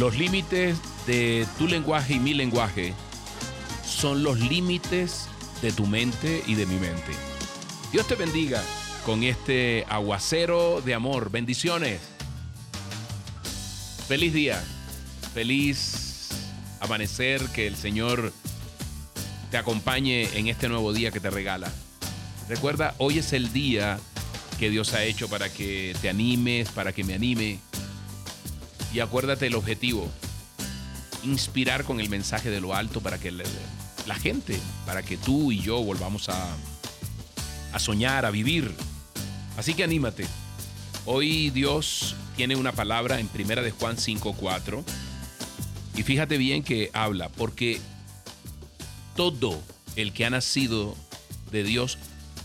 Los límites de tu lenguaje y mi lenguaje son los límites de tu mente y de mi mente. Dios te bendiga con este aguacero de amor. Bendiciones. Feliz día. Feliz amanecer. Que el Señor te acompañe en este nuevo día que te regala. Recuerda, hoy es el día que Dios ha hecho para que te animes, para que me anime. Y acuérdate el objetivo. Inspirar con el mensaje de lo alto para que la gente, para que tú y yo volvamos a, a soñar, a vivir. Así que anímate. Hoy Dios tiene una palabra en Primera de Juan 5:4 y fíjate bien que habla porque todo el que ha nacido de Dios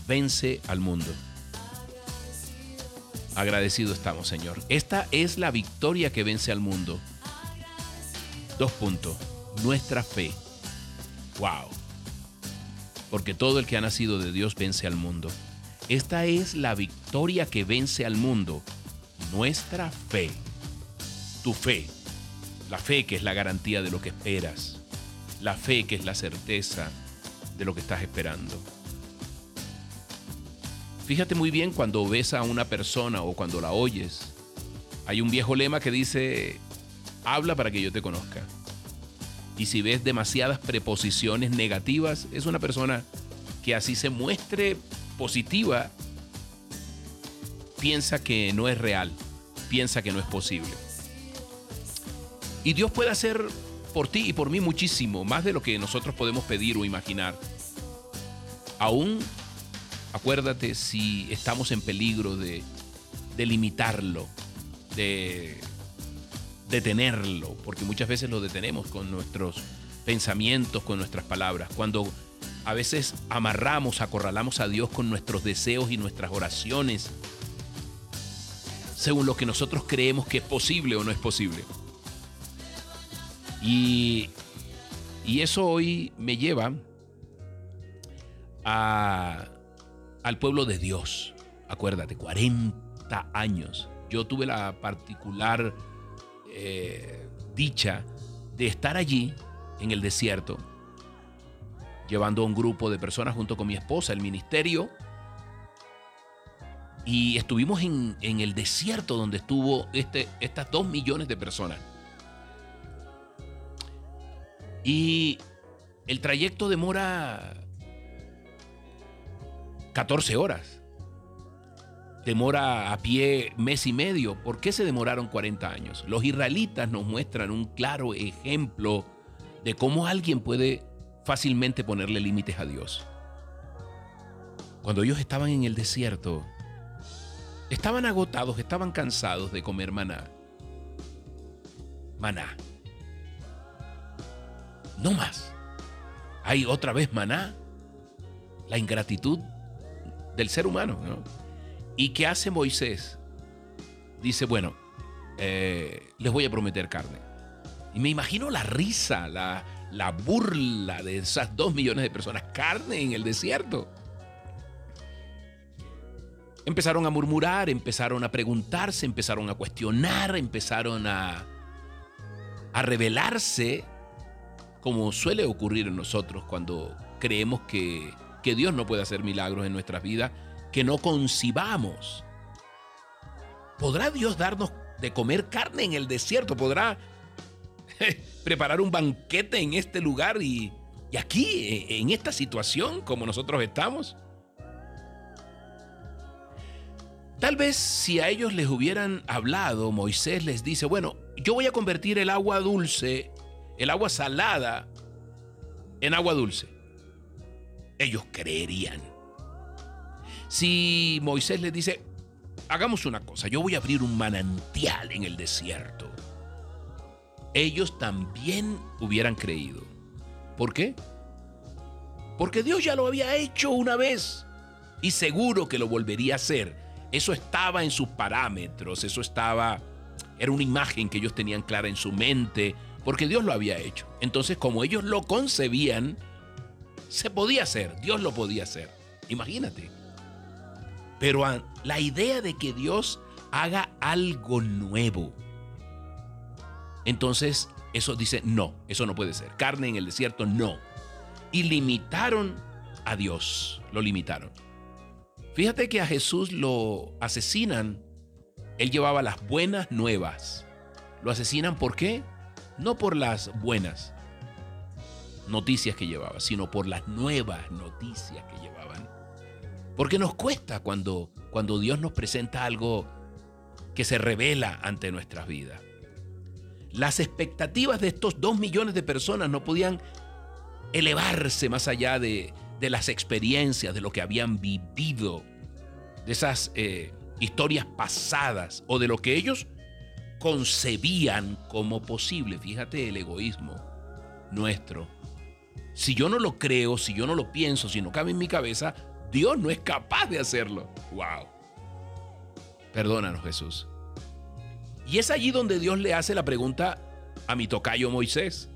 vence al mundo. Agradecido estamos, Señor. Esta es la victoria que vence al mundo. Dos puntos. Nuestra fe. Wow. Porque todo el que ha nacido de Dios vence al mundo. Esta es la victoria que vence al mundo. Nuestra fe. Tu fe. La fe que es la garantía de lo que esperas. La fe que es la certeza de lo que estás esperando. Fíjate muy bien cuando ves a una persona o cuando la oyes. Hay un viejo lema que dice, habla para que yo te conozca. Y si ves demasiadas preposiciones negativas, es una persona que así se muestre positiva, piensa que no es real, piensa que no es posible. Y Dios puede hacer por ti y por mí muchísimo, más de lo que nosotros podemos pedir o imaginar. Aún, acuérdate si estamos en peligro de, de limitarlo, de detenerlo, porque muchas veces lo detenemos con nuestros pensamientos, con nuestras palabras. Cuando a veces amarramos, acorralamos a Dios con nuestros deseos y nuestras oraciones, según lo que nosotros creemos que es posible o no es posible. Y, y eso hoy me lleva a, al pueblo de Dios. Acuérdate, 40 años. Yo tuve la particular eh, dicha de estar allí en el desierto, llevando a un grupo de personas junto con mi esposa, el ministerio, y estuvimos en, en el desierto donde estuvo este, estas dos millones de personas. Y el trayecto demora 14 horas. Demora a pie mes y medio. ¿Por qué se demoraron 40 años? Los israelitas nos muestran un claro ejemplo de cómo alguien puede fácilmente ponerle límites a Dios. Cuando ellos estaban en el desierto, estaban agotados, estaban cansados de comer maná. Maná. No más. Hay otra vez maná. La ingratitud del ser humano. ¿Y qué hace Moisés? Dice, bueno, eh, les voy a prometer carne. Y me imagino la risa, la, la burla de esas dos millones de personas. Carne en el desierto. Empezaron a murmurar, empezaron a preguntarse, empezaron a cuestionar, empezaron a, a rebelarse como suele ocurrir en nosotros cuando creemos que, que Dios no puede hacer milagros en nuestras vidas, que no concibamos. ¿Podrá Dios darnos de comer carne en el desierto? ¿Podrá preparar un banquete en este lugar y, y aquí, en esta situación como nosotros estamos? Tal vez si a ellos les hubieran hablado, Moisés les dice, bueno, yo voy a convertir el agua dulce el agua salada en agua dulce. Ellos creerían. Si Moisés les dice, hagamos una cosa, yo voy a abrir un manantial en el desierto, ellos también hubieran creído. ¿Por qué? Porque Dios ya lo había hecho una vez y seguro que lo volvería a hacer. Eso estaba en sus parámetros, eso estaba, era una imagen que ellos tenían clara en su mente, porque Dios lo había hecho. Entonces, como ellos lo concebían, se podía hacer, Dios lo podía hacer. Imagínate. Pero la idea de que Dios haga algo nuevo, Entonces, eso dice, no, eso no puede ser. Carne en el desierto, no. Y limitaron a Dios, lo limitaron. Fíjate que a Jesús lo asesinan. Él llevaba las buenas nuevas. Lo asesinan ¿por qué? No por las buenas noticias que llevaba, sino por las nuevas noticias que llevaban. Porque nos cuesta cuando, cuando Dios nos presenta algo que se revela ante nuestras vidas. Las expectativas de estos dos millones de personas no podían elevarse más allá de, las experiencias, de lo que habían vivido, de esas eh, historias pasadas o de lo que ellos concebían como posible. Fíjate el egoísmo nuestro. Si yo no lo creo, si yo no lo pienso, si no cabe en mi cabeza, Dios no es capaz de hacerlo. ¡Wow! Perdónanos, Jesús. Y es allí donde Dios le hace la pregunta a mi tocayo Moisés.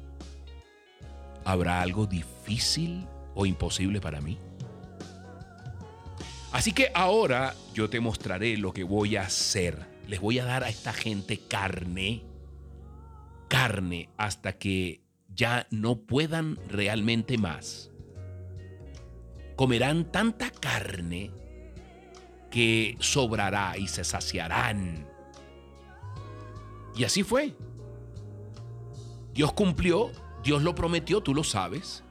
¿Habrá algo difícil o imposible para mí? Así que ahora yo te mostraré lo que voy a hacer. Les voy a dar a esta gente carne, carne hasta que ya no puedan realmente más. Comerán tanta carne que sobrará y se saciarán. Y así fue. Dios cumplió, Dios lo prometió, tú lo sabes.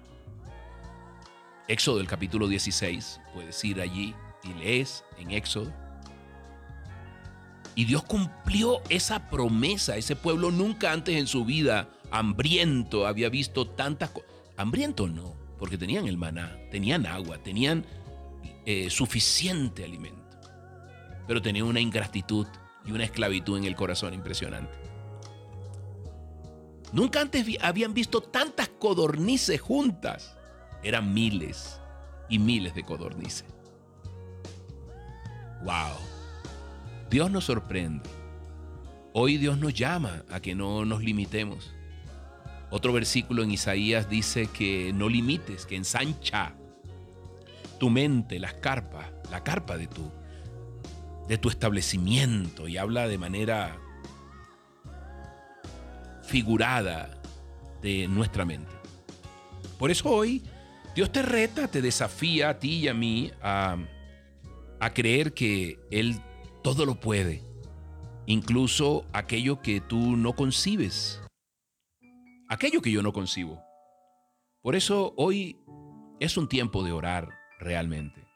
Éxodo del capítulo 16, puedes ir allí y lees en Éxodo. Y Dios cumplió esa promesa. Ese pueblo nunca antes en su vida hambriento había visto tantas cosas. Hambriento no, porque tenían el maná, tenían agua, tenían eh, suficiente alimento. Pero tenían una ingratitud y una esclavitud en el corazón impresionante. Nunca antes habían visto tantas codornices juntas. Eran miles y miles de codornices. ¡Wow! Dios nos sorprende. Hoy Dios nos llama a que no nos limitemos. Otro versículo en Isaías dice que no limites, que ensancha tu mente, las carpas, la carpa de tu, de tu establecimiento y habla de manera figurada de nuestra mente. Por eso hoy Dios te reta, te desafía a ti y a mí a, a creer que Él todo lo puede, incluso aquello que tú no concibes, aquello que yo no concibo. Por eso hoy es un tiempo de orar realmente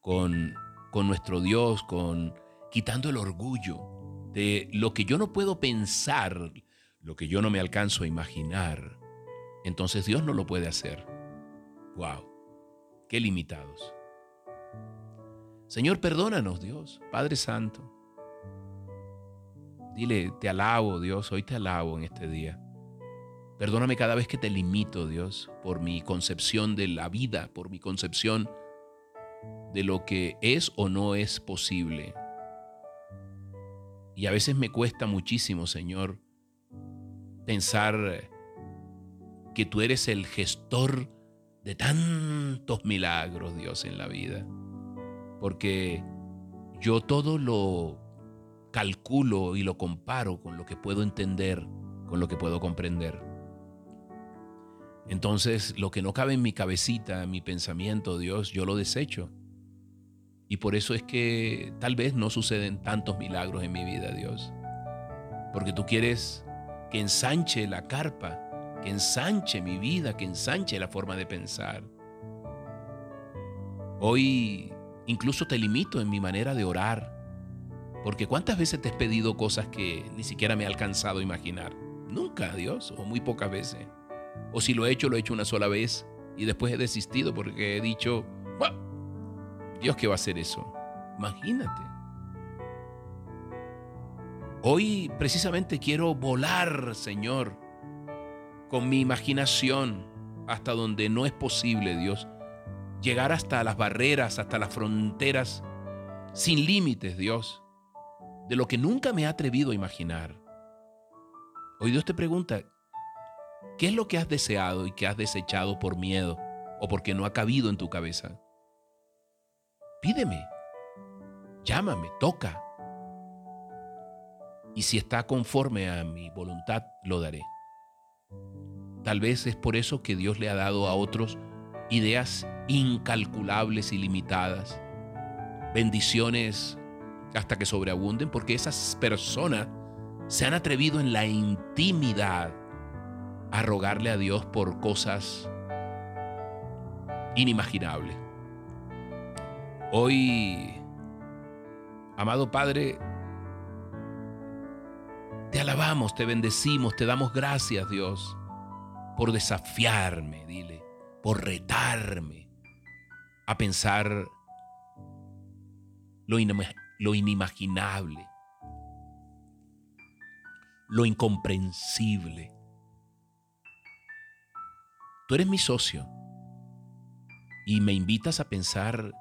con, con nuestro Dios, con quitando el orgullo de lo que yo no puedo pensar, lo que yo no me alcanzo a imaginar. Entonces Dios no lo puede hacer. Wow, qué limitados. Señor, perdónanos, Dios, Padre Santo. Dile, te alabo, Dios, hoy te alabo en este día. Perdóname cada vez que te limito, Dios, por mi concepción de la vida, por mi concepción de lo que es o no es posible. Y a veces me cuesta muchísimo, Señor, pensar que tú eres el gestor de tantos milagros, Dios, en la vida. Porque yo todo lo calculo y lo comparo con lo que puedo entender, con lo que puedo comprender. Entonces, lo que no cabe en mi cabecita, en mi pensamiento, Dios, yo lo desecho. Y por eso es que tal vez no suceden tantos milagros en mi vida, Dios. Porque tú quieres que ensanche la carpa, que ensanche mi vida, que ensanche la forma de pensar. Hoy incluso te limito en mi manera de orar. Porque ¿cuántas veces te he pedido cosas que ni siquiera me he alcanzado a imaginar? Nunca, Dios, o muy pocas veces. O si lo he hecho, lo he hecho una sola vez y después he desistido porque he dicho, Dios, ¿qué va a hacer eso? Imagínate. Hoy precisamente quiero volar, Señor, con mi imaginación hasta donde no es posible, Dios. Llegar hasta las barreras, hasta las fronteras, sin límites, Dios, de lo que nunca me he atrevido a imaginar. Hoy Dios te pregunta, ¿Qué es lo que has deseado y que has desechado por miedo o porque no ha cabido en tu cabeza? Pídeme, llámame, toca. y si está conforme a mi voluntad, lo daré. Tal vez es por eso que Dios le ha dado a otros ideas incalculables y limitadas, bendiciones hasta que sobreabunden, porque esas personas se han atrevido en la intimidad a rogarle a Dios por cosas inimaginables. Hoy, amado Padre, te alabamos, te bendecimos, te damos gracias, Dios, por desafiarme, dile, por retarme a pensar lo, inimaginable, lo incomprensible. Tú eres mi socio y me invitas a pensar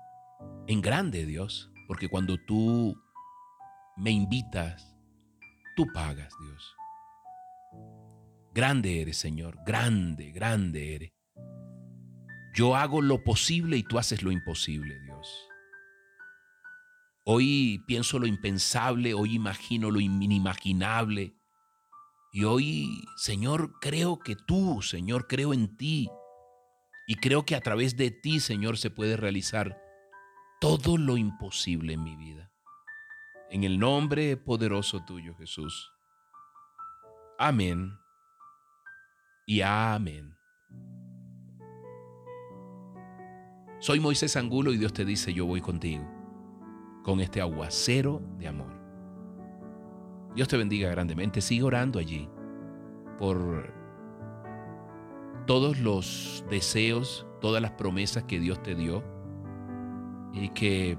en grande, Dios, porque cuando tú me invitas, tú pagas, Dios. Grande eres, Señor, grande, grande eres. Yo hago lo posible y tú haces lo imposible, Dios. Hoy pienso lo impensable, hoy imagino lo inimaginable. Y hoy, Señor, creo que tú, Señor, creo en ti. Y creo que a través de ti, Señor, se puede realizar todo lo imposible en mi vida. En el nombre poderoso tuyo, Jesús. Amén y amén. Soy Moisés Angulo y Dios te dice, yo voy contigo, con este aguacero de amor. Dios te bendiga grandemente. Sigue orando allí por todos los deseos, todas las promesas que Dios te dio y que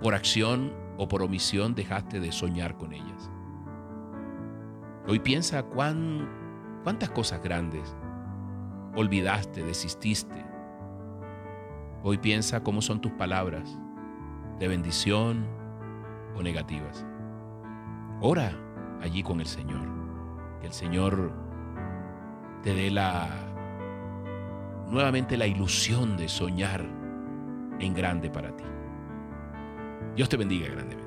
por acción o por omisión dejaste de soñar con ellas. Hoy piensa cuán, cuántas cosas grandes olvidaste, desististe. Hoy piensa cómo son tus palabras de bendición o negativas. Ora allí con el Señor. Que el Señor te dé la nuevamente la ilusión de soñar en grande para ti. Dios te bendiga grandemente.